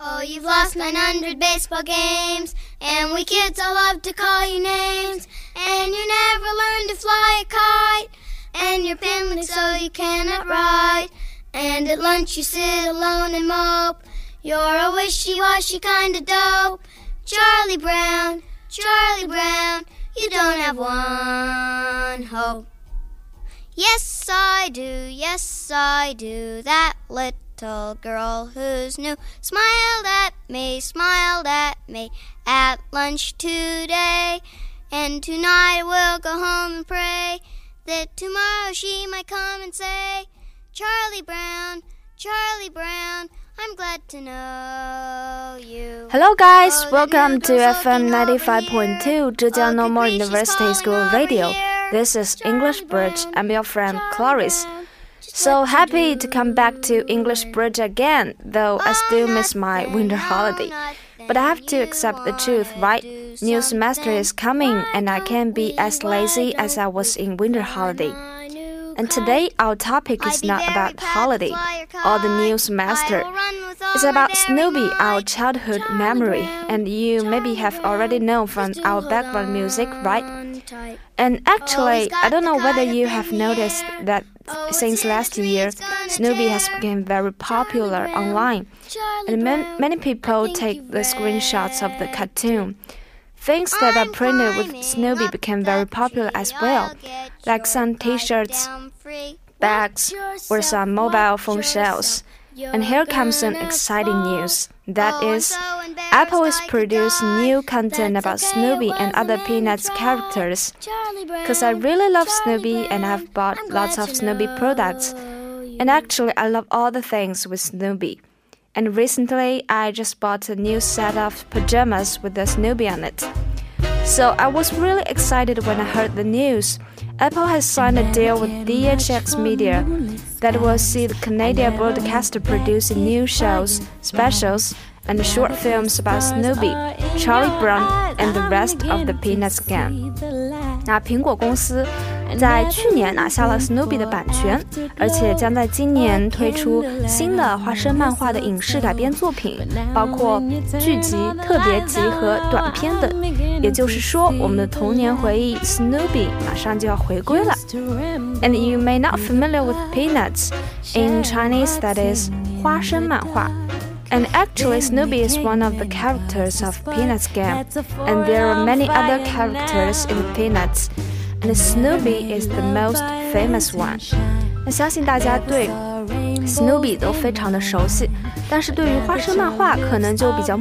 Oh, you've lost 900 baseball games, and we kids all love to call you names. And you never learned to fly a kite, and you're pin so you cannot write, And at lunch you sit alone and mope. You're a wishy-washy kind of dope. Charlie Brown, Charlie Brown, you don't have one hope. Yes, I do, yes, I do, that little girl who's new smiled at me, smiled at me at lunch today. And tonight we'll go home and pray that tomorrow she might come and say, Charlie Brown, Charlie Brown, I'm glad to know you. Hello, guys. Welcome to FM 95.2 Zhejiang Normal University School Radio. This is English Bridge. I'm your friend Clarice. So happy to come back to English Bridge again, though I still miss my winter holiday. But I have to accept the truth, right? New semester is coming, and I can't be as lazy as I was in winter holiday. And today our topic is not about holiday or the new semester. It's about Snoopy, our childhood memory, and you maybe have already known from our background music, right? And actually, I don't know whether you have noticed that since last year, Snoopy has become very popular online, and many people take the screenshots of the cartoon. Things that are printed with Snoopy became very popular as well, like some t-shirts, bags, or some mobile phone shells. And here comes some exciting news. That is, Apple is producing new content about Snoopy and other Peanuts characters. Because I really love Snoopy and I've bought lots of Snoopy products. And actually, I love all the things with Snoopy. And recently, I just bought a new set of pajamas with the Snoopy on it. So I was really excited when I heard the news. Apple has signed a deal with DHX Media that will see the Canadian broadcaster producing new shows, specials, and short films about Snoopy, Charlie Brown, and the rest of the Peanuts gang. 那苹果公司 在去年拿下了 Snoopy 的版权，而且将在今年推出新的花生漫画的影视改编作品，包括剧集、特别集和短片等。也就是说，我们的童年回忆 Snoopy 马上就要回归了。And you may not familiar with peanuts in Chinese, that is 花生漫画。And actually, Snoopy is one of the characters of Peanuts gang, and there are many other characters in Peanuts. And Snoopy is the most famous one。那相信大家对 Snoopy 都非常的熟悉，但是对于花生漫画可能就比较